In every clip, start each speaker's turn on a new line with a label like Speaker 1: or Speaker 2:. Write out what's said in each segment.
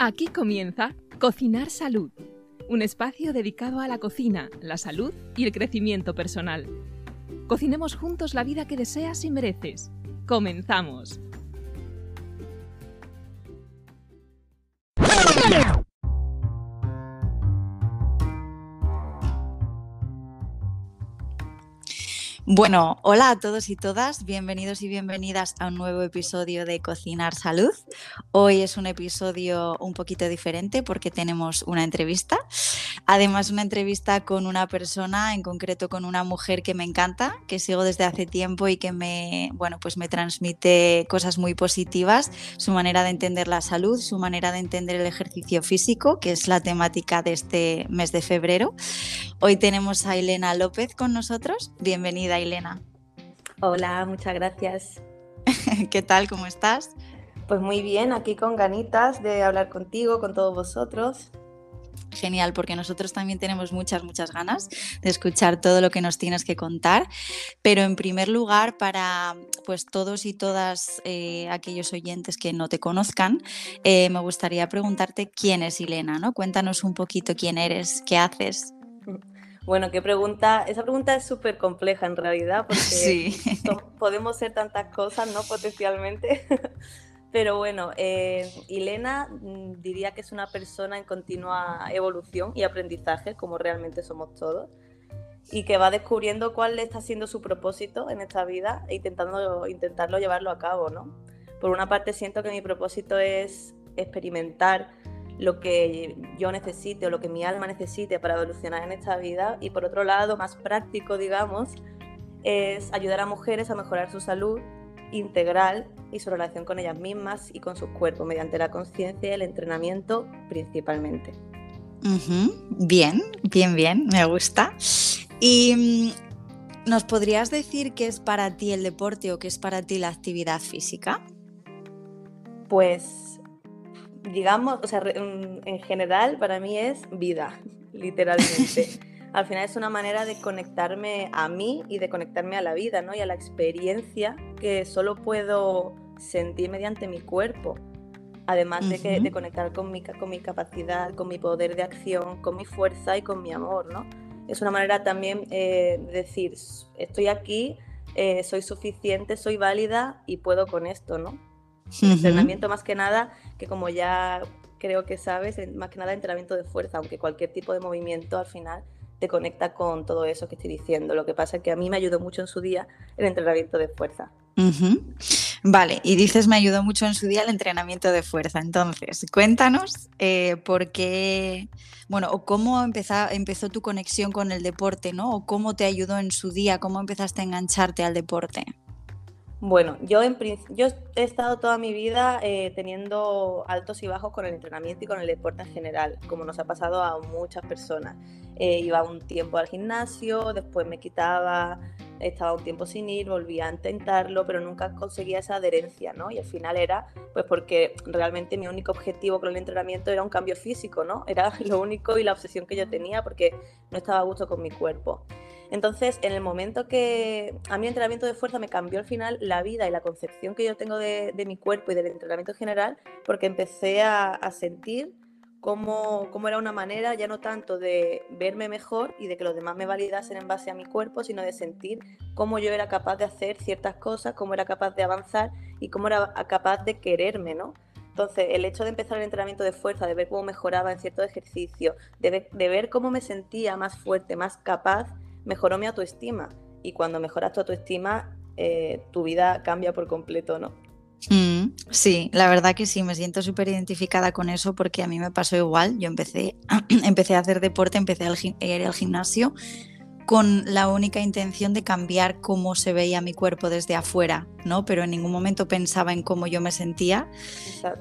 Speaker 1: Aquí comienza Cocinar Salud, un espacio dedicado a la cocina, la salud y el crecimiento personal. Cocinemos juntos la vida que deseas y mereces. Comenzamos.
Speaker 2: Bueno, hola a todos y todas, bienvenidos y bienvenidas a un nuevo episodio de Cocinar Salud. Hoy es un episodio un poquito diferente porque tenemos una entrevista, además una entrevista con una persona, en concreto con una mujer que me encanta, que sigo desde hace tiempo y que me, bueno, pues me transmite cosas muy positivas, su manera de entender la salud, su manera de entender el ejercicio físico, que es la temática de este mes de febrero. Hoy tenemos a Elena López con nosotros. Bienvenida Elena.
Speaker 3: Hola, muchas gracias.
Speaker 2: ¿Qué tal? ¿Cómo estás?
Speaker 3: Pues muy bien, aquí con ganitas de hablar contigo, con todos vosotros.
Speaker 2: Genial, porque nosotros también tenemos muchas, muchas ganas de escuchar todo lo que nos tienes que contar. Pero en primer lugar, para pues todos y todas eh, aquellos oyentes que no te conozcan, eh, me gustaría preguntarte quién es Elena, ¿no? Cuéntanos un poquito quién eres, qué haces.
Speaker 3: Bueno, qué pregunta. Esa pregunta es súper compleja en realidad, porque podemos ser tantas cosas, ¿no? Potencialmente. Pero bueno, eh, Elena mm, diría que es una persona en continua evolución y aprendizaje, como realmente somos todos, y que va descubriendo cuál está siendo su propósito en esta vida e intentando, intentarlo llevarlo a cabo, ¿no? Por una parte siento que mi propósito es experimentar lo que yo necesite o lo que mi alma necesite para evolucionar en esta vida y por otro lado, más práctico, digamos, es ayudar a mujeres a mejorar su salud integral y su relación con ellas mismas y con su cuerpo mediante la conciencia y el entrenamiento principalmente.
Speaker 2: Bien, bien, bien, me gusta. ¿Y mm, nos podrías decir qué es para ti el deporte o qué es para ti la actividad física?
Speaker 3: Pues digamos, o sea, en general para mí es vida, literalmente. Al final es una manera de conectarme a mí y de conectarme a la vida, ¿no? Y a la experiencia que solo puedo sentir mediante mi cuerpo. Además de, que, de conectar con mi, con mi capacidad, con mi poder de acción, con mi fuerza y con mi amor, ¿no? Es una manera también eh, de decir, estoy aquí, eh, soy suficiente, soy válida y puedo con esto, ¿no? Entrenamiento más que nada, que como ya creo que sabes, más que nada entrenamiento de fuerza, aunque cualquier tipo de movimiento al final te conecta con todo eso que estoy diciendo. Lo que pasa es que a mí me ayudó mucho en su día el entrenamiento de fuerza.
Speaker 2: Vale, y dices me ayudó mucho en su día el entrenamiento de fuerza. Entonces, cuéntanos eh, por qué, bueno, o cómo empezó, empezó tu conexión con el deporte, ¿no? O cómo te ayudó en su día, cómo empezaste a engancharte al deporte.
Speaker 3: Bueno, yo, en, yo he estado toda mi vida eh, teniendo altos y bajos con el entrenamiento y con el deporte en general, como nos ha pasado a muchas personas. Eh, iba un tiempo al gimnasio, después me quitaba, estaba un tiempo sin ir, volvía a intentarlo, pero nunca conseguía esa adherencia, ¿no? Y al final era, pues porque realmente mi único objetivo con el entrenamiento era un cambio físico, ¿no? Era lo único y la obsesión que yo tenía porque no estaba a gusto con mi cuerpo. Entonces, en el momento que a mí el entrenamiento de fuerza me cambió al final la vida y la concepción que yo tengo de, mi cuerpo y del entrenamiento en general, porque empecé a, sentir cómo, cómo, era una manera ya no tanto de verme mejor y de que los demás me validasen en base a mi cuerpo, sino de sentir cómo yo era capaz de hacer ciertas cosas, cómo era capaz de avanzar y cómo era capaz de quererme, ¿no? Entonces, el hecho de empezar el entrenamiento de fuerza, de ver cómo mejoraba en ciertos ejercicios, de ver cómo me sentía más fuerte, más capaz, mejoró mi autoestima. Y cuando mejoras tu autoestima, eh, tu vida cambia por completo, ¿no?
Speaker 2: Mm, sí, la verdad que sí, me siento súper identificada con eso porque a mí me pasó igual. Yo empecé, empecé a hacer deporte, empecé a ir al gimnasio con la única intención de cambiar cómo se veía mi cuerpo desde afuera, ¿no? Pero en ningún momento pensaba en cómo yo me sentía.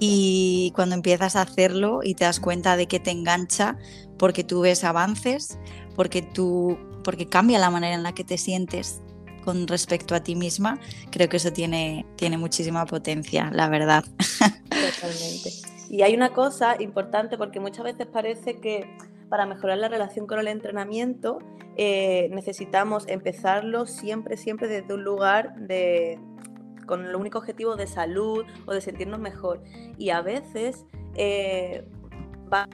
Speaker 2: Y cuando empiezas a hacerlo y te das cuenta de que te engancha porque tú ves avances, porque tú porque cambia la manera en la que te sientes con respecto a ti misma, creo que eso tiene, tiene muchísima potencia, la verdad.
Speaker 3: Totalmente. Y hay una cosa importante porque muchas veces parece que para mejorar la relación con el entrenamiento eh, necesitamos empezarlo siempre, siempre desde un lugar de, con el único objetivo de salud o de sentirnos mejor. Y a veces eh, va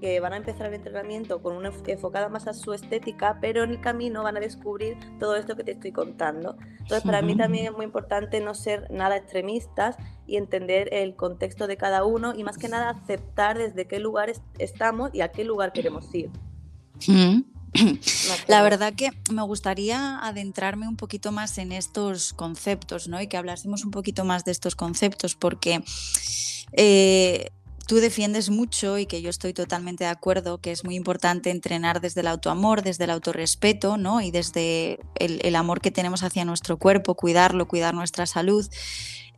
Speaker 3: que van a empezar el entrenamiento con una enfocada más a su estética, pero en el camino van a descubrir todo esto que te estoy contando. Entonces, para mí también es muy importante no ser nada extremistas y entender el contexto de cada uno y más que nada aceptar desde qué lugar estamos y a qué lugar queremos ir.
Speaker 2: La verdad que me gustaría adentrarme un poquito más en estos conceptos, ¿no? Y que hablásemos un poquito más de estos conceptos, porque eh, tú defiendes mucho y que yo estoy totalmente de acuerdo que es muy importante entrenar desde el autoamor, desde el autorrespeto, ¿no? Y desde el, amor que tenemos hacia nuestro cuerpo, cuidarlo, cuidar nuestra salud.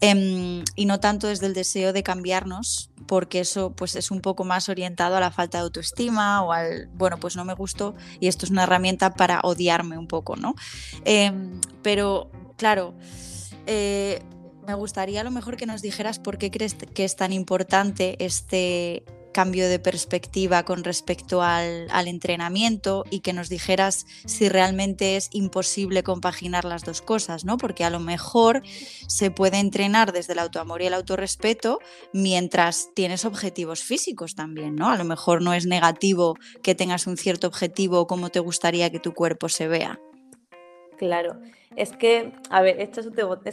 Speaker 2: Em, y no tanto desde el deseo de cambiarnos, porque eso pues es un poco más orientado a la falta de autoestima o al, bueno, pues no me gustó y esto es una herramienta para odiarme un poco, ¿no? Em, pero, claro, eh, me gustaría a lo mejor que nos dijeras por qué crees que es tan importante este cambio de perspectiva con respecto al, entrenamiento y que nos dijeras si realmente es imposible compaginar las dos cosas, ¿no? Porque a lo mejor se puede entrenar desde el autoamor y el autorrespeto mientras tienes objetivos físicos también, ¿no? A lo mejor no es negativo que tengas un cierto objetivo como te gustaría que tu cuerpo se vea.
Speaker 3: Claro, es que, a ver, esto es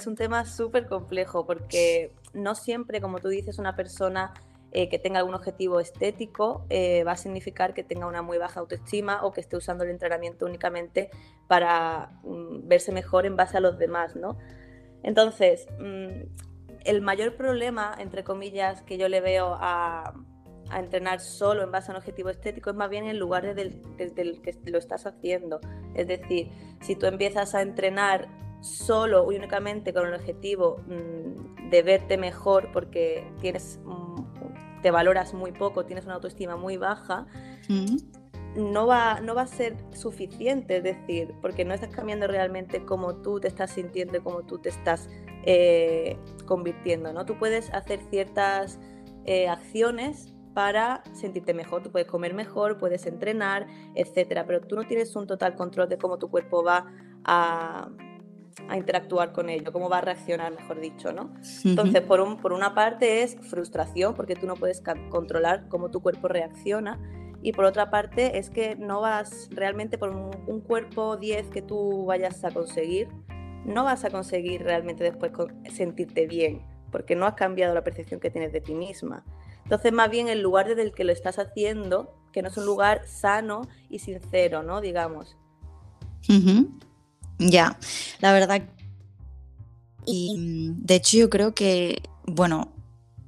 Speaker 3: un, tema, es súper complejo porque no siempre, como tú dices, una persona eh, que tenga algún objetivo estético eh, va a significar que tenga una muy baja autoestima o que esté usando el entrenamiento únicamente para mm, verse mejor en base a los demás, ¿no? Entonces, mm, el mayor problema, entre comillas, que yo le veo a, a entrenar solo en base a un objetivo estético, es más bien en lugar desde el, que lo estás haciendo. Es decir, si tú empiezas a entrenar solo y únicamente con el objetivo mm, de verte mejor porque tienes, mm, te valoras muy poco, tienes una autoestima muy baja, no, va, no va a ser suficiente, es decir, porque no estás cambiando realmente cómo tú te estás sintiendo y cómo tú te estás eh, convirtiendo. ¿no? Tú puedes hacer ciertas eh, acciones para sentirte mejor. Tú puedes comer mejor, puedes entrenar, etcétera, pero tú no tienes un total control de cómo tu cuerpo va a, interactuar con ello, cómo va a reaccionar, mejor dicho, ¿no? Entonces, por, un, por una parte es frustración, porque tú no puedes controlar cómo tu cuerpo reacciona, y por otra parte es que no vas realmente por un, un cuerpo 10 que tú vayas a conseguir, no vas a conseguir realmente después sentirte bien, porque no has cambiado la percepción que tienes de ti misma. Entonces, más bien el lugar desde el que lo estás haciendo, que no es un lugar sano y sincero, ¿no? Digamos.
Speaker 2: Ya, la verdad. Y de hecho, yo creo que, bueno,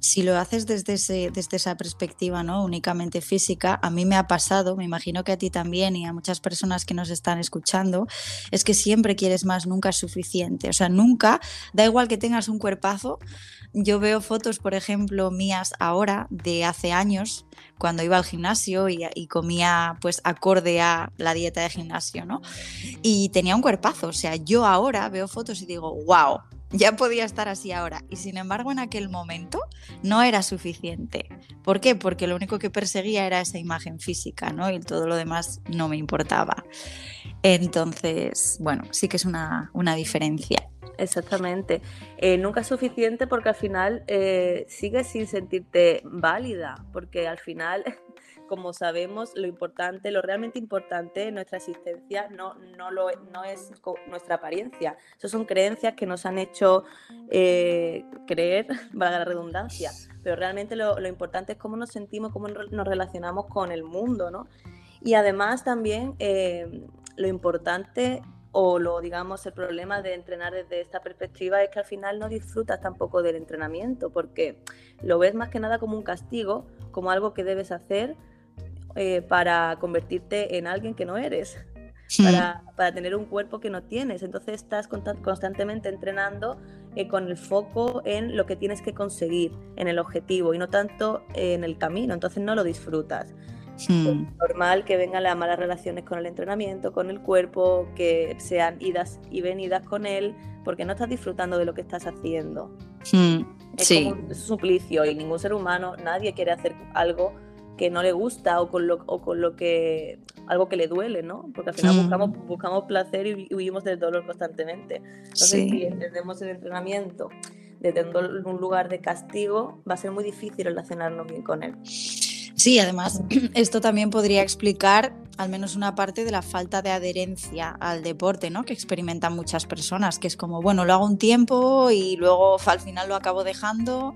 Speaker 2: si lo haces desde, ese, desde esa perspectiva, ¿no? Únicamente física, a mí me ha pasado, me imagino que a ti también y a muchas personas que nos están escuchando, es que siempre quieres más, nunca es suficiente. O sea, nunca, da igual que tengas un cuerpazo, yo veo fotos, por ejemplo, mías ahora de hace años, cuando iba al gimnasio y, comía pues acorde a la dieta de gimnasio, ¿no? Y tenía un cuerpazo, o sea, yo ahora veo fotos y digo, wow, ya podía estar así ahora. Y sin embargo, en aquel momento no era suficiente. ¿Por qué? Porque lo único que perseguía era esa imagen física, ¿no? Y todo lo demás no me importaba. Entonces, bueno, sí que es una, una diferencia.
Speaker 3: Exactamente. Eh, nunca es suficiente porque al final eh, sigues sin sentirte válida, porque al final, como sabemos, lo importante, lo realmente importante en nuestra existencia no, no, lo, no es nuestra apariencia. Eso son creencias que nos han hecho eh, creer, valga la redundancia, pero realmente lo, lo, importante es cómo nos sentimos, cómo nos relacionamos con el mundo, ¿no? Y además también lo importante o lo digamos el problema de entrenar desde esta perspectiva es que al final no disfrutas tampoco del entrenamiento porque lo ves más que nada como un castigo, como algo que debes hacer eh, para convertirte en alguien que no eres, para, para, tener un cuerpo que no tienes. Entonces estás constantemente entrenando eh, con el foco en lo que tienes que conseguir, en el objetivo y no tanto en el camino. Entonces no lo disfrutas. Hmm. Es normal que vengan las malas relaciones con el entrenamiento, con el cuerpo, que sean idas y venidas con él, porque no estás disfrutando de lo que estás haciendo.
Speaker 2: Hmm.
Speaker 3: Es como un suplicio y ningún ser humano, nadie quiere hacer algo que no le gusta o con lo, con lo que algo que le duele, ¿no? Porque al final hmm. buscamos, buscamos placer y huimos del dolor constantemente. Entonces, si entendemos el entrenamiento de tener un lugar de castigo, va a ser muy difícil relacionarnos bien con él.
Speaker 2: Sí, además, esto también podría explicar al menos una parte de la falta de adherencia al deporte, ¿no? Que experimentan muchas personas, que es como, bueno, lo hago un tiempo y luego al final lo acabo dejando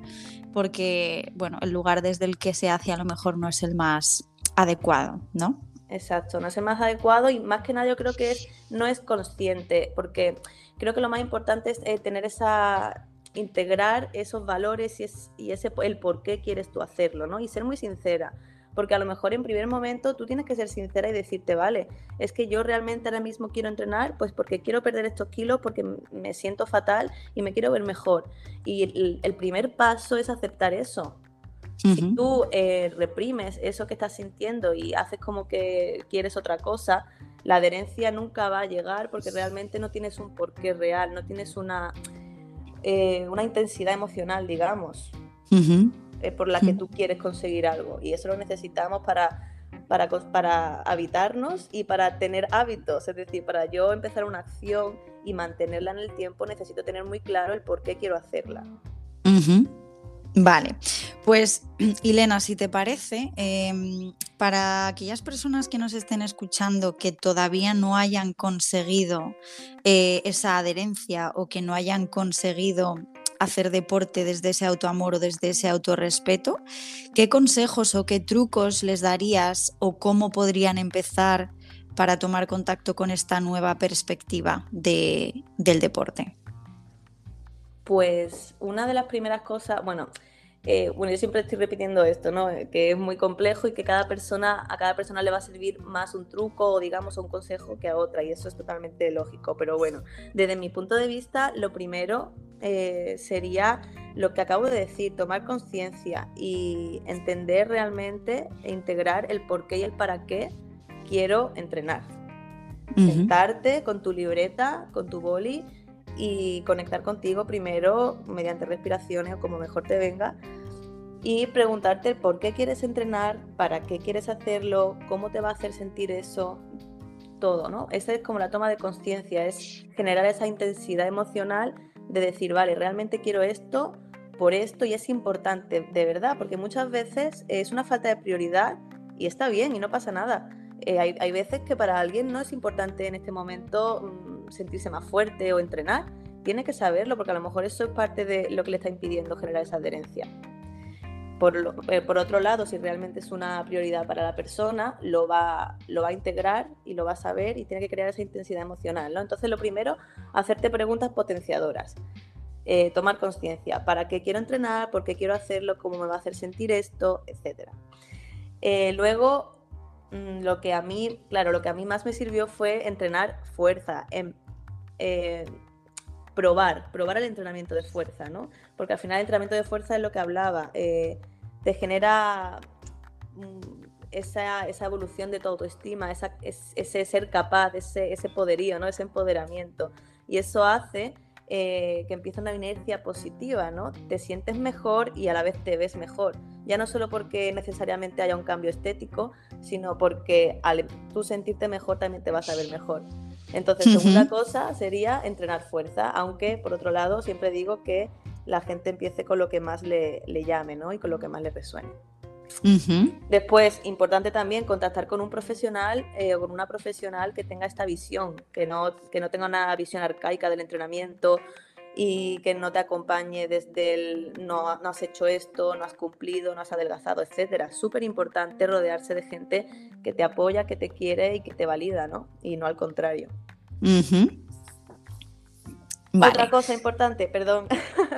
Speaker 2: porque, bueno, el lugar desde el que se hace a lo mejor no es el más adecuado, ¿no?
Speaker 3: Exacto, no es el más adecuado y más que nada yo creo que es, no es consciente, porque creo que lo más importante es eh, tener esa integrar esos valores y, es, y ese el por qué quieres tú hacerlo, ¿no? Y ser muy sincera porque a lo mejor en primer momento tú tienes que ser sincera y decirte, vale, es que yo realmente ahora mismo quiero entrenar, pues porque quiero perder estos kilos, porque me siento fatal y me quiero ver mejor. Y el, primer paso es aceptar eso. Si tú eh, reprimes eso que estás sintiendo y haces como que quieres otra cosa, la adherencia nunca va a llegar porque realmente no tienes un porqué real, no tienes una, eh, una intensidad emocional, digamos. Eh, por la que tú quieres conseguir algo. Y eso lo necesitamos para, para, para habitarnos y para tener hábitos. Es decir, para yo empezar una acción y mantenerla en el tiempo, necesito tener muy claro el por qué quiero hacerla.
Speaker 2: Vale, pues Elena, si te parece, em, para aquellas personas que nos estén escuchando que todavía no hayan conseguido eh, esa adherencia o que no hayan conseguido hacer deporte desde ese autoamor o desde ese autorrespeto, ¿qué consejos o qué trucos les darías o cómo podrían empezar para tomar contacto con esta nueva perspectiva de, del deporte?
Speaker 3: Pues una de las primeras cosas, bueno, eh, bueno, yo siempre estoy repitiendo esto, ¿no? Que es muy complejo y que cada persona, a cada persona le va a servir más un truco o digamos un consejo que a otra y eso es totalmente lógico. Pero bueno, desde mi punto de vista, lo primero eh, sería lo que acabo de decir, tomar conciencia y entender realmente e integrar el por qué y el para qué quiero entrenar. Sentarte con tu libreta, con tu boli y conectar contigo primero mediante respiraciones o como mejor te venga y preguntarte por qué quieres entrenar, para qué quieres hacerlo, cómo te va a hacer sentir eso, todo, ¿no? Esa es como la toma de conciencia, es generar esa intensidad emocional de decir, vale, realmente quiero esto por esto y es importante, de verdad, porque muchas veces es una falta de prioridad y está bien y no pasa nada. Eh, hay, hay, veces que para alguien no es importante en este momento mm, sentirse más fuerte o entrenar, tiene que saberlo porque a lo mejor eso es parte de lo que le está impidiendo generar esa adherencia. Eh, por, otro lado, si realmente es una prioridad para la persona, lo va, lo va a integrar y lo va a saber y tiene que crear esa intensidad emocional. Entonces, lo primero, hacerte preguntas potenciadoras. Eh, tomar conciencia, ¿para qué quiero entrenar? ¿Por qué quiero hacerlo? ¿Cómo me va a hacer sentir esto? Etcétera. Eh, luego, lo que a mí, claro, lo que a mí más me sirvió fue entrenar fuerza, en, probar, probar el entrenamiento de fuerza, ¿no? Porque al final el entrenamiento de fuerza es lo que hablaba, eh, te genera mm, esa, evolución de tu autoestima, ese ser capaz, ese, ese poderío, ¿no? Ese empoderamiento. Y eso hace eh, que empieza una inercia positiva, ¿no? Te sientes mejor y a la vez te ves mejor. Ya no solo porque necesariamente haya un cambio estético, sino porque al tú sentirte mejor también te vas a ver mejor. Entonces, segunda cosa sería entrenar fuerza, aunque por otro lado siempre digo que la gente empiece con lo que más le, llame ¿no? y con lo que más le resuene. Después, importante también contactar con un profesional eh, o con una profesional que tenga esta visión, que no, que no tenga una visión arcaica del entrenamiento y que no te acompañe desde el no, no has hecho esto, no has cumplido, no has adelgazado, etcétera. Súper importante rodearse de gente que te apoya, que te quiere y que te valida, ¿no? Y no al contrario. Otra cosa importante, perdón.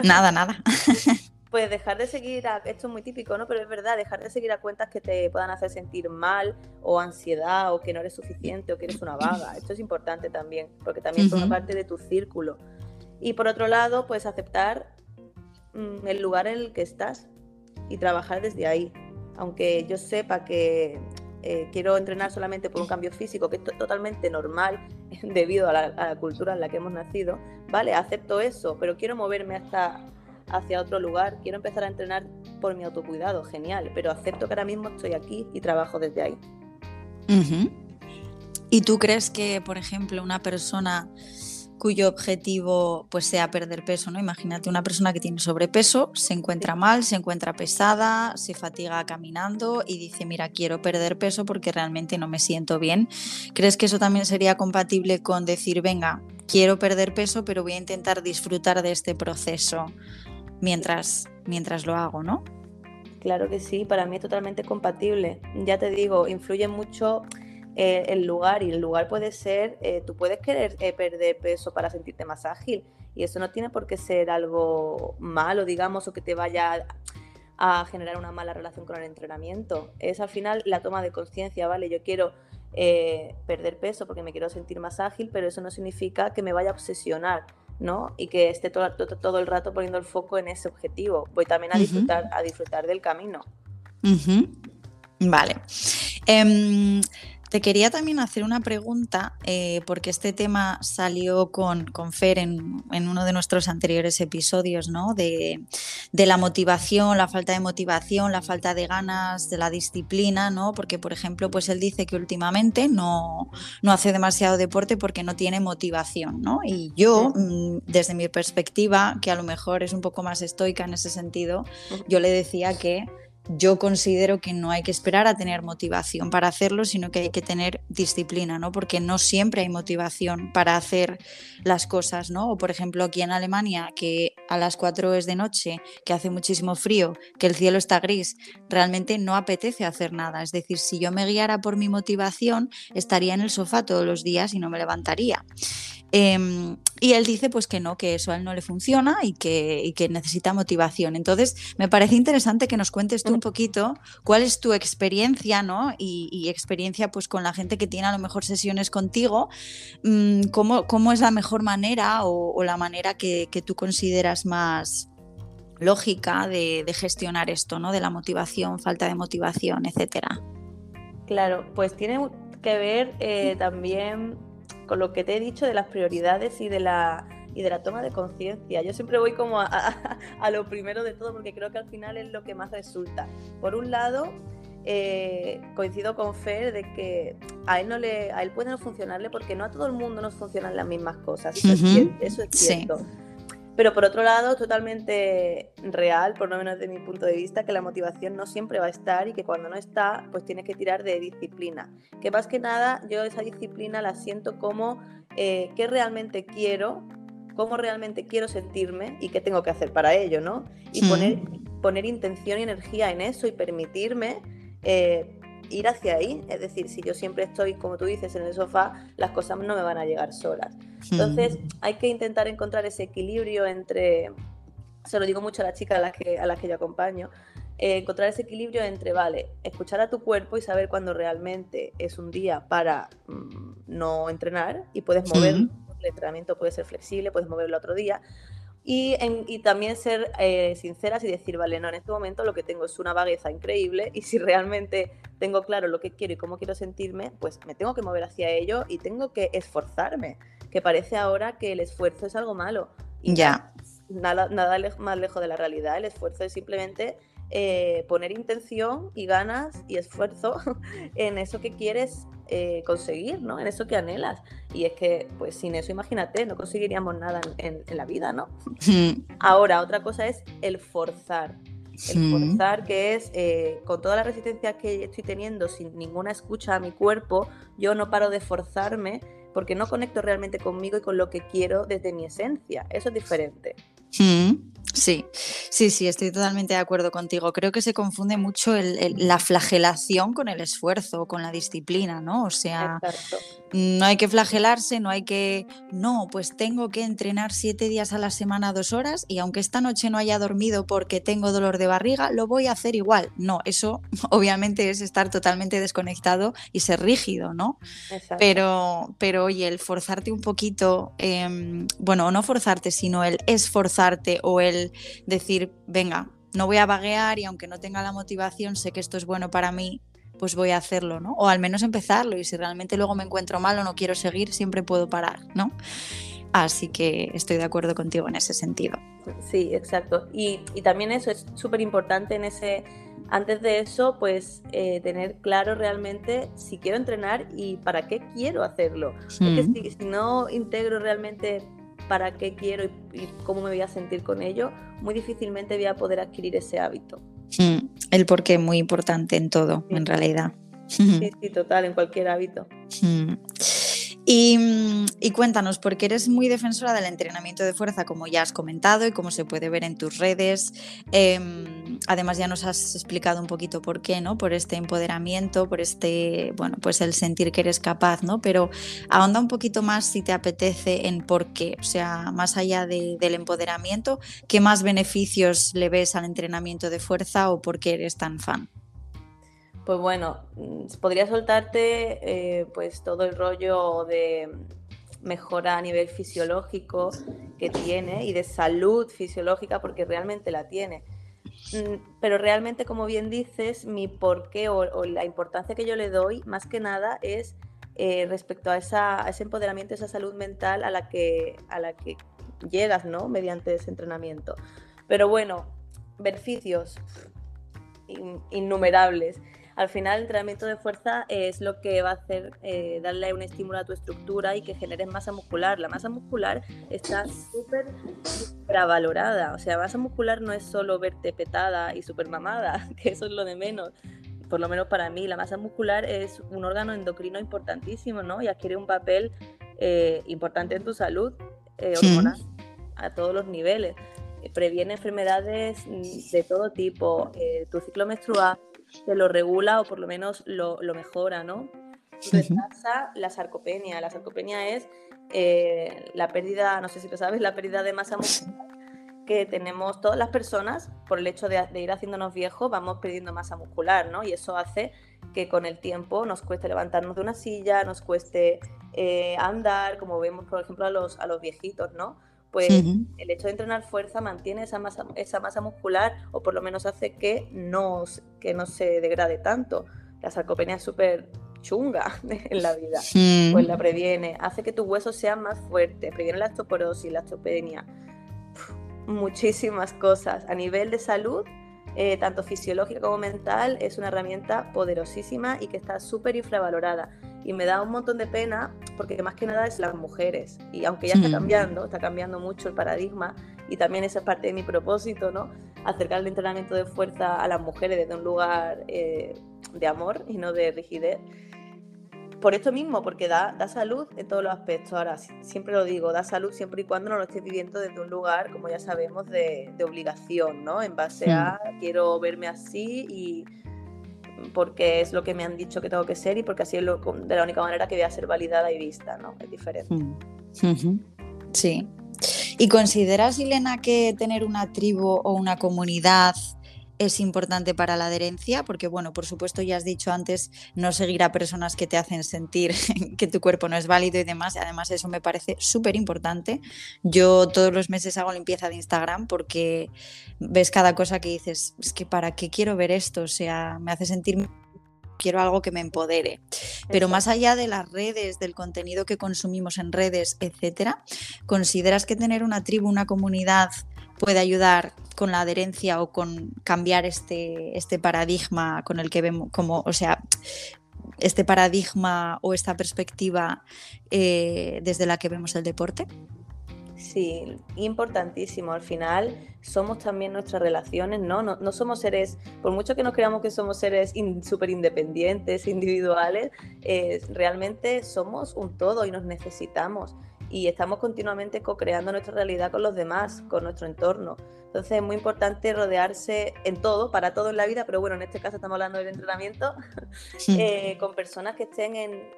Speaker 2: Nada, nada.
Speaker 3: pues dejar de seguir, a, esto es muy típico, ¿no? Pero es verdad, dejar de seguir a cuentas que te puedan hacer sentir mal o ansiedad o que no eres suficiente o que eres una vaga. Esto es importante también, porque también forma parte de tu círculo. Y por otro lado, pues aceptar mm, el lugar en el que estás y trabajar desde ahí. Aunque yo sepa que eh, quiero entrenar solamente por un cambio físico, que es totalmente normal debido a la, cultura en la que hemos nacido, vale, acepto eso, pero quiero moverme hasta hacia otro lugar, quiero empezar a entrenar por mi autocuidado, genial, pero acepto que ahora mismo estoy aquí y trabajo desde ahí.
Speaker 2: ¿Y tú crees que, por ejemplo, una persona cuyo objetivo pues sea perder peso, ¿no? Imagínate una persona que tiene sobrepeso, se encuentra mal, se encuentra pesada, se fatiga caminando y dice, mira, quiero perder peso porque realmente no me siento bien. ¿Crees que eso también sería compatible con decir, venga, quiero perder peso, pero voy a intentar disfrutar de este proceso mientras, mientras lo hago, ¿no?
Speaker 3: Claro que sí, para mí es totalmente compatible. Ya te digo, influye mucho eh, el lugar y el lugar puede ser, eh, tú puedes querer eh, perder peso para sentirte más ágil y eso no tiene por qué ser algo malo, digamos, o que te vaya a generar una mala relación con el entrenamiento. Es al final la toma de conciencia, ¿vale? Yo quiero perder peso porque me quiero sentir más ágil, pero eso no significa que me vaya a obsesionar ¿no? Y que esté todo, todo, el rato poniendo el foco en ese objetivo. Voy también a disfrutar, a disfrutar del camino.
Speaker 2: Vale. Em, te quería también hacer una pregunta, eh, porque este tema salió con, con Fer en, uno de nuestros anteriores episodios, ¿no? De, la motivación, la falta de motivación, la falta de ganas, de la disciplina, ¿no? Porque, por ejemplo, pues él dice que últimamente no, no hace demasiado deporte porque no tiene motivación, ¿no? Y yo, mm, desde mi perspectiva, que a lo mejor es un poco más estoica en ese sentido, yo le decía que yo considero que no hay que esperar a tener motivación para hacerlo, sino que hay que tener disciplina, ¿no? Porque no siempre hay motivación para hacer las cosas, ¿no? O por ejemplo aquí en Alemania, que a las 4 es de noche, que hace muchísimo frío, que el cielo está gris, realmente no apetece hacer nada. Es decir, si yo me guiara por mi motivación, estaría en el sofá todos los días y no me levantaría. Em, y él dice pues que no, que eso a él no le funciona y que, necesita motivación. Entonces, me parece interesante que nos cuentes tú un poquito cuál es tu experiencia, ¿no? Y, experiencia pues con la gente que tiene a lo mejor sesiones contigo, mm, cómo, es la mejor manera o, la manera que, tú consideras más lógica de, de, gestionar esto, ¿no? De la motivación, falta de motivación, etcétera.
Speaker 3: Claro, pues tiene que ver eh, también con lo que te he dicho de las prioridades y de la, y de la toma de conciencia. Yo siempre voy como a, lo primero de todo porque creo que al final es lo que más resulta. Por un lado, eh, coincido con Fer de que a él no le a él puede no funcionarle porque no a todo el mundo nos funcionan las mismas cosas. Eso, es, cierto. Pero por otro lado, totalmente real, por lo menos desde mi punto de vista, que la motivación no siempre va a estar y que cuando no está, pues tienes que tirar de disciplina. Que más que nada, yo esa disciplina la siento como eh, qué realmente quiero, cómo realmente quiero sentirme y qué tengo que hacer para ello, ¿no? Y poner, poner intención y energía en eso y permitirme eh, ir hacia ahí. Es decir, si yo siempre estoy, como tú dices, en el sofá, las cosas no me van a llegar solas. Entonces, hay que intentar encontrar ese equilibrio entre, se lo digo mucho a las chicas a las que, a las que yo acompaño, eh, encontrar ese equilibrio entre, vale, escuchar a tu cuerpo y saber cuándo realmente es un día para mm, no entrenar y puedes mover, el entrenamiento puede ser flexible, puedes moverlo otro día, y, también ser eh, sinceras y decir, vale, no, en este momento lo que tengo es una vagueza increíble y si realmente tengo claro lo que quiero y cómo quiero sentirme, pues me tengo que mover hacia ello y tengo que esforzarme, que parece ahora que el esfuerzo es algo malo.
Speaker 2: Y ya.
Speaker 3: Nada, nada más lejos de la realidad, el esfuerzo es simplemente eh, poner intención y ganas y esfuerzo en eso que quieres eh, conseguir, ¿no? En eso que anhelas. Y es que, pues sin eso, imagínate, no conseguiríamos nada en, la vida, ¿no? Ahora, otra cosa es el forzar. El forzar, que es eh, con toda la resistencia que estoy teniendo, sin ninguna escucha a mi cuerpo, yo no paro de forzarme porque no conecto realmente conmigo y con lo que quiero desde mi esencia. Eso es diferente.
Speaker 2: Sí, sí, sí, estoy totalmente de acuerdo contigo. Creo que se confunde mucho la flagelación con el esfuerzo, con la disciplina, ¿no? O sea, no hay que flagelarse, no hay que, no, pues tengo que entrenar siete días a la semana, dos horas, y aunque esta noche no haya dormido porque tengo dolor de barriga, lo voy a hacer igual. No, eso obviamente es estar totalmente desconectado y ser rígido, ¿no? Pero, pero oye, el forzarte un poquito, em, bueno, no forzarte, sino el esforzarte o el decir, venga, no voy a vaguear y aunque no tenga la motivación, sé que esto es bueno para mí, pues voy a hacerlo, ¿no? O al menos empezarlo y si realmente luego me encuentro mal o no quiero seguir, siempre puedo parar, ¿no? así que estoy de acuerdo contigo en ese sentido.
Speaker 3: Sí, exacto. Y, también eso es súper importante en ese, antes de eso, pues eh, tener claro realmente si quiero entrenar y para qué quiero hacerlo. Porque mm. si, no integro realmente para qué quiero y, cómo me voy a sentir con ello, muy difícilmente voy a poder adquirir ese hábito.
Speaker 2: Mm. El porqué es muy importante en todo, en realidad.
Speaker 3: Sí, sí, total, en cualquier hábito.
Speaker 2: Mm. Mm, y, cuéntanos, porque eres muy defensora del entrenamiento de fuerza, como ya has comentado y como se puede ver en tus redes. Em, además, ya nos has explicado un poquito por qué, ¿no? Por este empoderamiento, por este, bueno, pues el sentir que eres capaz, ¿no? Pero ahonda un poquito más si te apetece en por qué. O sea, más allá del empoderamiento, ¿qué más beneficios le ves al entrenamiento de fuerza o por qué eres tan fan?
Speaker 3: Pues bueno, mm, podría soltarte eh, pues todo el rollo de mejora a nivel fisiológico que tiene y de salud fisiológica porque realmente la tiene. Mm, pero realmente, como bien dices, mi porqué o, o la importancia que yo le doy, más que nada, es eh, respecto a, ese empoderamiento, esa salud mental a la que, a la que llegas, ¿no? Mediante ese entrenamiento. Pero bueno, beneficios innumerables al final el entrenamiento de fuerza es lo que va a hacer eh, darle un estímulo a tu estructura y que generes masa muscular. La masa muscular está súper valorada. O sea, masa muscular no es solo verte petada y súper mamada, que eso es lo de menos. Por lo menos para mí, la masa muscular es un órgano endocrino importantísimo, ¿no? Y adquiere un papel eh, importante en tu salud eh, hormonal a todos los niveles. Previene enfermedades de todo tipo, tu ciclo menstrual, se lo regula o por lo menos lo, mejora, ¿no? Retrasa la sarcopenia. La sarcopenia es eh, la pérdida, no sé si lo sabes, la pérdida de masa muscular que tenemos todas las personas por el hecho de, ir haciéndonos viejos, vamos perdiendo masa muscular, ¿no? Y eso hace que con el tiempo nos cueste levantarnos de una silla, nos cueste eh, andar, como vemos, por ejemplo, a los, a los viejitos, ¿no? Pues el hecho de entrenar fuerza mantiene esa masa, esa masa muscular o por lo menos hace que no, que no se degrade tanto. La sarcopenia es súper chunga en la vida, pues la previene, hace que tus huesos sean más fuertes, previene la osteoporosis, la osteopenia, muchísimas cosas. A nivel de salud, eh, tanto fisiológica como mental, es una herramienta poderosísima y que está súper infravalorada y me da un montón de pena porque más que nada es las mujeres y aunque ya está cambiando, está cambiando mucho el paradigma y también esa es parte de mi propósito, ¿no? Acercar el entrenamiento de fuerza a las mujeres desde un lugar eh, de amor y no de rigidez. Por esto mismo, porque da, da salud en todos los aspectos. Ahora, siempre lo digo, da salud siempre y cuando no lo estés viviendo desde un lugar, como ya sabemos, de, de obligación, ¿no? En base a quiero verme así y porque es lo que me han dicho que tengo que ser y porque así es lo, de la única manera que voy a ser validada y vista, ¿no? Es diferente.
Speaker 2: Mm. Sí. ¿Y consideras, Elena, que tener una tribu o una comunidad es importante para la adherencia, porque bueno, por supuesto ya has dicho antes, no seguir a personas que te hacen sentir que tu cuerpo no es válido y demás, además eso me parece súper importante. Yo todos los meses hago limpieza de Instagram porque ves cada cosa que dices, es que para qué quiero ver esto, o sea, me hace sentir quiero algo que me empodere. Pero más allá de las redes, del contenido que consumimos en redes, etcétera, ¿consideras que tener una tribu, una comunidad puede ayudar con la adherencia o con cambiar este, este paradigma con el que vemos, como, o sea, este paradigma o esta perspectiva eh, desde la que vemos el deporte?
Speaker 3: Sí, importantísimo. Al final somos también nuestras relaciones, ¿no? No, somos seres, por mucho que nos creamos que somos seres súper independientes, individuales, eh, realmente somos un todo y nos necesitamos y estamos continuamente co-creando nuestra realidad con los demás, con nuestro entorno. Entonces es muy importante rodearse en todo, para todo en la vida, pero bueno, en este caso estamos hablando del entrenamiento, eh, con personas que estén en,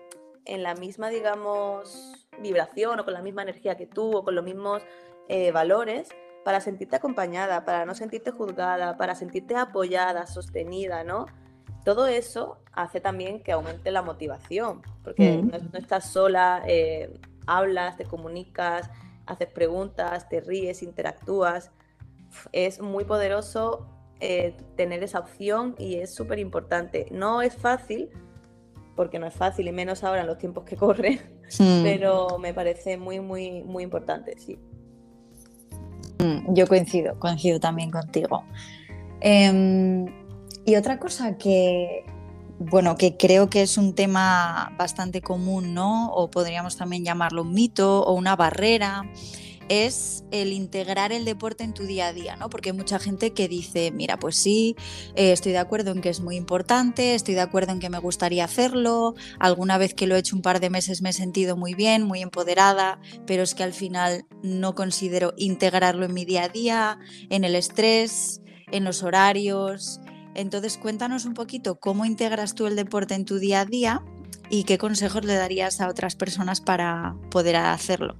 Speaker 3: en, la misma, digamos, vibración o con la misma energía que tú o con los mismos eh, valores para sentirte acompañada, para no sentirte juzgada, para sentirte apoyada, sostenida, ¿no? Todo eso hace también que aumente la motivación, porque no, estás sola, eh, hablas, te comunicas, haces preguntas, te ríes, interactúas. Es muy poderoso eh, tener esa opción y es súper importante. No es fácil, porque no es fácil, y menos ahora en los tiempos que corren, pero me parece muy, muy, muy importante, sí.
Speaker 2: Mm, yo coincido, coincido también contigo. Em, y otra cosa que, bueno, que creo que es un tema bastante común, ¿no? O podríamos también llamarlo un mito o una barrera, es el integrar el deporte en tu día a día, ¿no? Porque hay mucha gente que dice, mira, pues sí, eh, estoy de acuerdo en que es muy importante, estoy de acuerdo en que me gustaría hacerlo, alguna vez que lo he hecho un par de meses me he sentido muy bien, muy empoderada, pero es que al final no considero integrarlo en mi día a día, en el estrés, en los horarios. Entonces, cuéntanos un poquito cómo integras tú el deporte en tu día a día y qué consejos le darías a otras personas para poder hacerlo.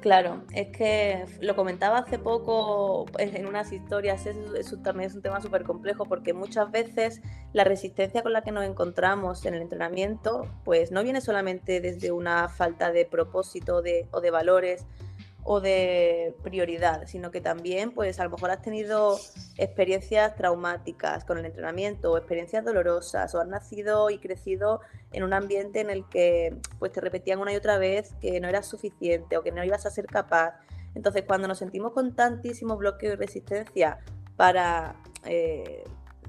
Speaker 3: Claro, es que lo comentaba hace poco en unas historias, eso, también es un tema súper complejo porque muchas veces la resistencia con la que nos encontramos en el entrenamiento pues no viene solamente desde una falta de propósito o de valores o de prioridad, sino que también, pues a lo mejor has tenido experiencias traumáticas con el entrenamiento o experiencias dolorosas o has nacido y crecido en un ambiente en el que pues te repetían una y otra vez que no eras suficiente o que no ibas a ser capaz. Entonces, cuando nos sentimos con tantísimo bloqueo y resistencia para eh,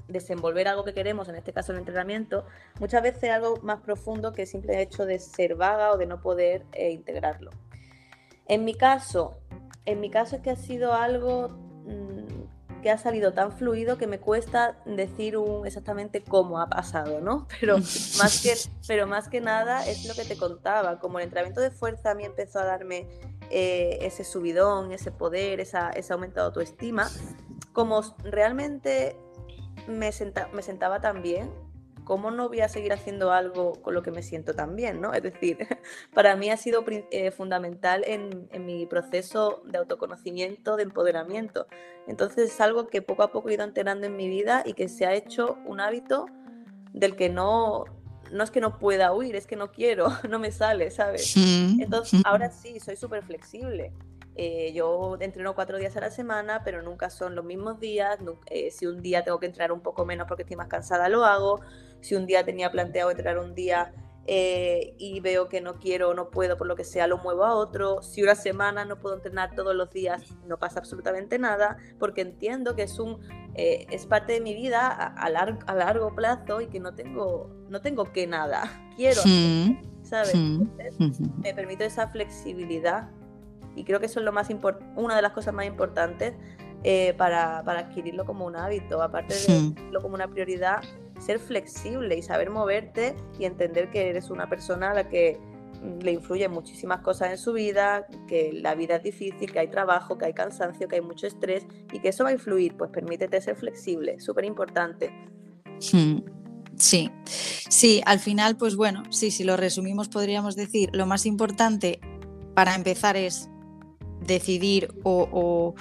Speaker 3: desenvolver algo que queremos, en este caso el entrenamiento, muchas veces algo más profundo que el simple hecho de ser vaga o de no poder eh, integrarlo. En mi caso, en mi caso es que ha sido algo mm, que ha salido tan fluido que me cuesta decir exactamente cómo ha pasado, ¿no? Pero más, que, pero más que nada es lo que te contaba, como el entrenamiento de fuerza a mí empezó a darme eh, ese subidón, ese poder, esa, ese aumento de autoestima, como realmente me, me sentaba tan bien, ¿cómo no voy a seguir haciendo algo con lo que me siento tan bien? ¿no? Es decir, para mí ha sido eh, fundamental en, mi proceso de autoconocimiento, de empoderamiento. Entonces es algo que poco a poco he ido enterando en mi vida y que se ha hecho un hábito del que no, no es que no pueda huir, es que no quiero, no me sale, ¿sabes? Entonces ahora sí, soy súper flexible. Eh, yo entreno cuatro días a la semana, pero nunca son los mismos días. Eh, si un día tengo que entrenar un poco menos porque estoy más cansada, lo hago si un día tenía planteado entrenar un día eh, y veo que no quiero o no puedo por lo que sea, lo muevo a otro. Si una semana no puedo entrenar todos los días, no pasa absolutamente nada, porque entiendo que es un eh, es parte de mi vida a, a, largo plazo y que no tengo, no tengo que nada. Quiero, ¿sabes? me permito esa flexibilidad y creo que eso es lo más una de las cosas más importantes eh, para, para, adquirirlo como un hábito, aparte de verlo como una prioridad ser flexible y saber moverte y entender que eres una persona a la que le influyen muchísimas cosas en su vida, que la vida es difícil, que hay trabajo, que hay cansancio, que hay mucho estrés y que eso va a influir, pues permítete ser flexible, súper importante.
Speaker 2: Hmm. Sí, sí, al final, pues bueno, sí, si lo resumimos podríamos decir, lo más importante para empezar es decidir o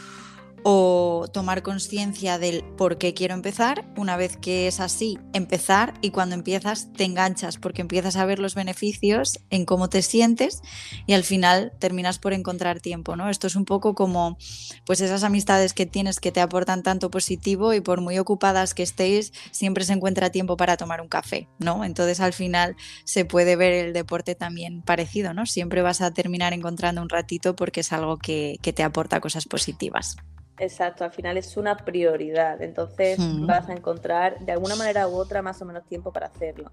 Speaker 2: tomar conciencia del por qué quiero empezar. Una vez que es así, empezar y cuando empiezas te enganchas porque empiezas a ver los beneficios en cómo te sientes y al final terminas por encontrar tiempo, ¿no? Esto es un poco como pues esas amistades que tienes que te aportan tanto positivo y por muy ocupadas que estéis, siempre se encuentra tiempo para tomar un café, ¿no? Entonces al final se puede ver el deporte también parecido, ¿no? Siempre vas a terminar encontrando un ratito porque es algo que, que te aporta cosas positivas.
Speaker 3: Exacto, al final es una prioridad, entonces vas a encontrar de alguna manera u otra más o menos tiempo para hacerlo.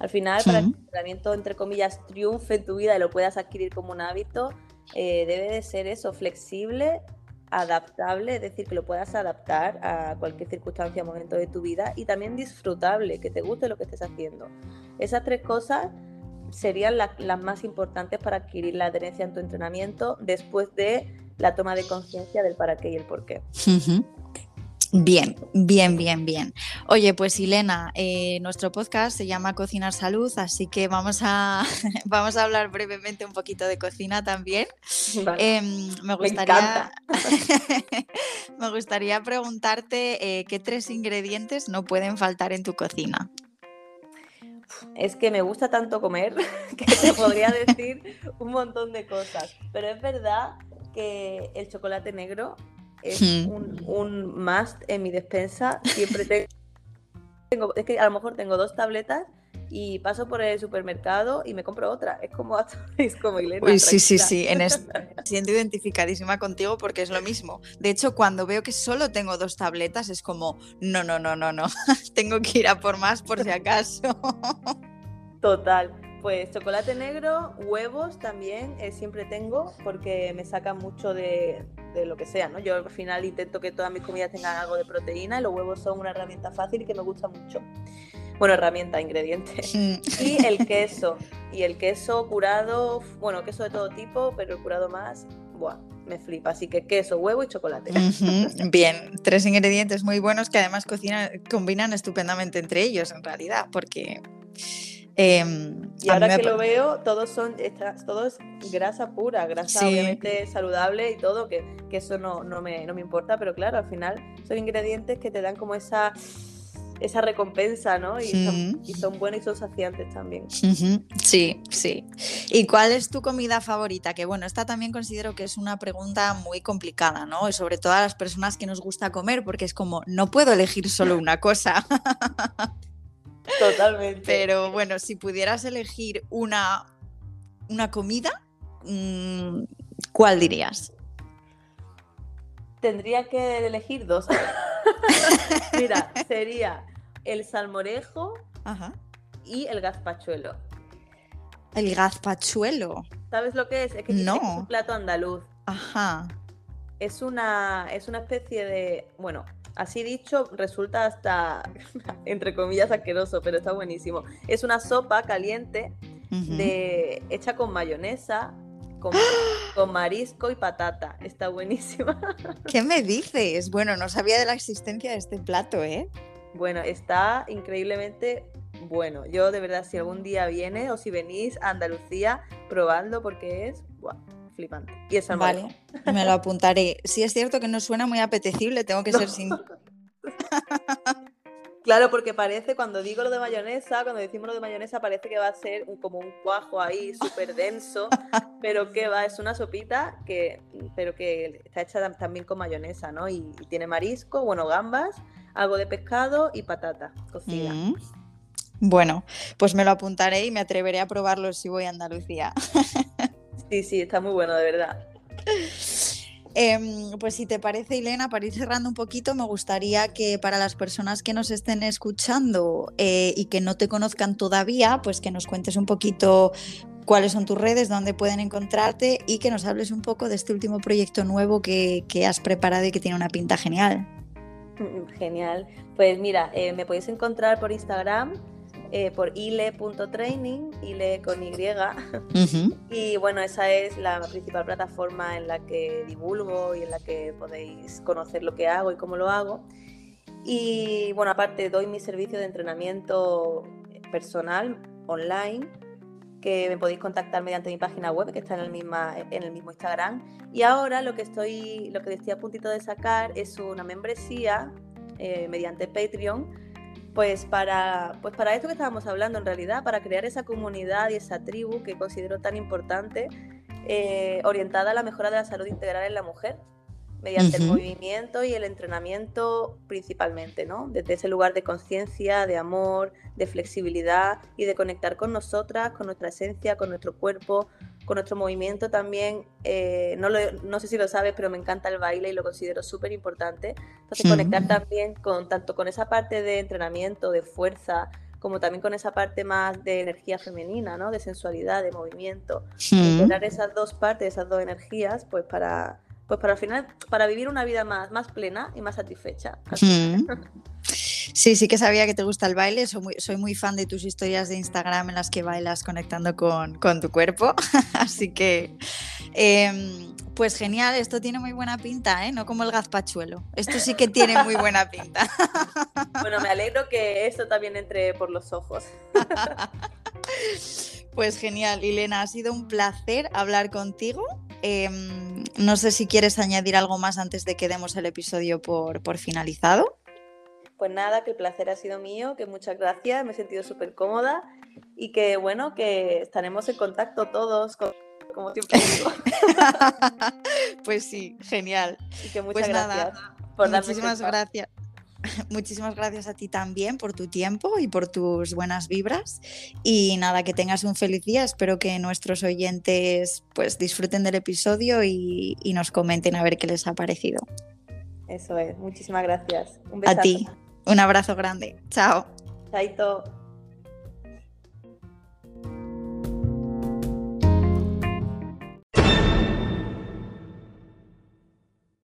Speaker 3: Al final, para que el entrenamiento, entre comillas, triunfe en tu vida y lo puedas adquirir como un hábito, eh, debe de ser eso, flexible, adaptable, es decir, que lo puedas adaptar a cualquier circunstancia o momento de tu vida y también disfrutable, que te guste lo que estés haciendo. Esas tres cosas serían las más importantes para adquirir la adherencia en tu entrenamiento después de la toma de conciencia del para qué y el por qué.
Speaker 2: Bien, bien, bien, bien. Oye, pues Elena, eh, nuestro podcast se llama Cocinar Salud, así que vamos a, vamos a hablar brevemente un poquito de cocina también. Em, me, gustaría, me, gustaría preguntarte eh, qué tres ingredientes no pueden faltar en tu cocina.
Speaker 3: Es que me gusta tanto comer que te podría decir un montón de cosas, pero es verdad que el chocolate negro es un, un, must en mi despensa. Siempre tengo, es que a lo mejor tengo dos tabletas y paso por el supermercado y me compro otra. Es como, es como Elena.
Speaker 2: Uy, sí, sí, sí. En siento identificadísima contigo porque es lo mismo. De hecho, cuando veo que solo tengo dos tabletas, es como, no, no, no, no, no. tengo que ir a por más por si acaso.
Speaker 3: Total. Pues chocolate negro, huevos también eh, siempre tengo porque me sacan mucho de, de, lo que sea, ¿no? Yo al final intento que todas mis comidas tengan algo de proteína y los huevos son una herramienta fácil y que me gusta mucho. Bueno, herramienta, ingrediente. Y el queso. Y el queso curado, bueno, queso de todo tipo, pero el curado más, buah, me flipa. Así que queso, huevo y chocolate.
Speaker 2: Bien, tres ingredientes muy buenos que además cocinan, combinan estupendamente entre ellos en realidad, porque
Speaker 3: Em, y ahora que lo veo, todos son, todo es grasa pura, grasa obviamente saludable y todo, que, eso no, no, me, no, me, importa, pero claro, al final son ingredientes que te dan como esa, esa recompensa, ¿no? Y, son, y son, buenos y son saciantes también.
Speaker 2: Sí, sí. ¿Y cuál es tu comida favorita? Que bueno, esta también considero que es una pregunta muy complicada, ¿no? Y sobre todo a las personas que nos gusta comer, porque es como, no puedo elegir solo una cosa.
Speaker 3: Totalmente.
Speaker 2: Pero bueno, si pudieras elegir una, una comida, mm, ¿cuál dirías?
Speaker 3: Tendría que elegir dos. Mira, sería el salmorejo y el gazpachuelo.
Speaker 2: El gazpachuelo.
Speaker 3: ¿Sabes lo que es? Es que no. es un plato andaluz.
Speaker 2: Ajá.
Speaker 3: Es una, es una especie de. Bueno, Así dicho, resulta hasta, entre comillas, asqueroso, pero está buenísimo. Es una sopa caliente de, hecha con mayonesa, con, con, marisco y patata. Está buenísima.
Speaker 2: ¿Qué me dices? Bueno, no sabía de la existencia de este plato, ¿eh?
Speaker 3: Bueno, está increíblemente bueno. Yo de verdad, si algún día viene o si venís a Andalucía, probando porque es flipante. Y es
Speaker 2: Vale, me lo apuntaré. Si es cierto que no suena muy apetecible, tengo que ser sin.
Speaker 3: Claro, porque parece, cuando digo lo de mayonesa, cuando decimos lo de mayonesa, parece que va a ser como un cuajo ahí súper denso, pero que va, es una sopita que, pero que está hecha también con mayonesa, ¿no? Y, tiene marisco, bueno, gambas, algo de pescado y patata cocida. Mm.
Speaker 2: Bueno, pues me lo apuntaré y me atreveré a probarlo si voy a Andalucía.
Speaker 3: Sí, sí, está muy bueno, de verdad.
Speaker 2: Em, pues si te parece, Elena, para ir cerrando un poquito, me gustaría que para las personas que nos estén escuchando eh, y que no te conozcan todavía, pues que nos cuentes un poquito cuáles son tus redes, dónde pueden encontrarte y que nos hables un poco de este último proyecto nuevo que, has preparado y que tiene una pinta genial.
Speaker 3: Genial. Pues mira, eh, me podéis encontrar por Instagram eh, por ile.training, ile con Y. Y bueno, esa es la principal plataforma en la que divulgo y en la que podéis conocer lo que hago y cómo lo hago. Y bueno, aparte doy mi servicio de entrenamiento personal online que me podéis contactar mediante mi página web que está en el, misma, en el mismo Instagram. Y ahora lo que estoy, lo que estoy a puntito de sacar es una membresía eh, mediante Patreon pues para, pues para esto que estábamos hablando en realidad, para crear esa comunidad y esa tribu que considero tan importante, eh, orientada a la mejora de la salud integral en la mujer, mediante el movimiento y el entrenamiento principalmente, ¿no? Desde ese lugar de conciencia, de amor, de flexibilidad y de conectar con nosotras, con nuestra esencia, con nuestro cuerpo, con nuestro movimiento también. Eh, no, no, sé si lo sabes, pero me encanta el baile y lo considero súper importante. Entonces, conectar también con tanto con esa parte de entrenamiento, de fuerza, como también con esa parte más de energía femenina, ¿no? De sensualidad, de movimiento. Integrar esas dos partes, esas dos energías, pues para pues para al final, para vivir una vida más, más plena y más satisfecha.
Speaker 2: Sí, sí que sabía que te gusta el baile, soy muy, soy muy fan de tus historias de Instagram en las que bailas conectando con, tu cuerpo, así que... Em, pues genial, esto tiene muy buena pinta, ¿eh? No como el gazpachuelo. Esto sí que tiene muy buena pinta.
Speaker 3: Bueno, me alegro que esto también entre por los ojos.
Speaker 2: Pues genial, Elena, ha sido un placer hablar contigo. Em, no sé si quieres añadir algo más antes de que demos el episodio por, por finalizado.
Speaker 3: Pues nada, que el placer ha sido mío, que muchas gracias, me he sentido súper cómoda y que bueno, que estaremos en contacto todos, como siempre digo.
Speaker 2: pues sí, genial.
Speaker 3: Y que muchas pues gracias.
Speaker 2: muchísimas gracias. muchísimas gracias a ti también por tu tiempo y por tus buenas vibras. Y nada, que tengas un feliz día. Espero que nuestros oyentes pues disfruten del episodio y, y nos comenten a ver qué les ha parecido.
Speaker 3: Eso es, muchísimas gracias.
Speaker 2: Un besazo. A ti, un abrazo grande. Chao.
Speaker 3: Chaito.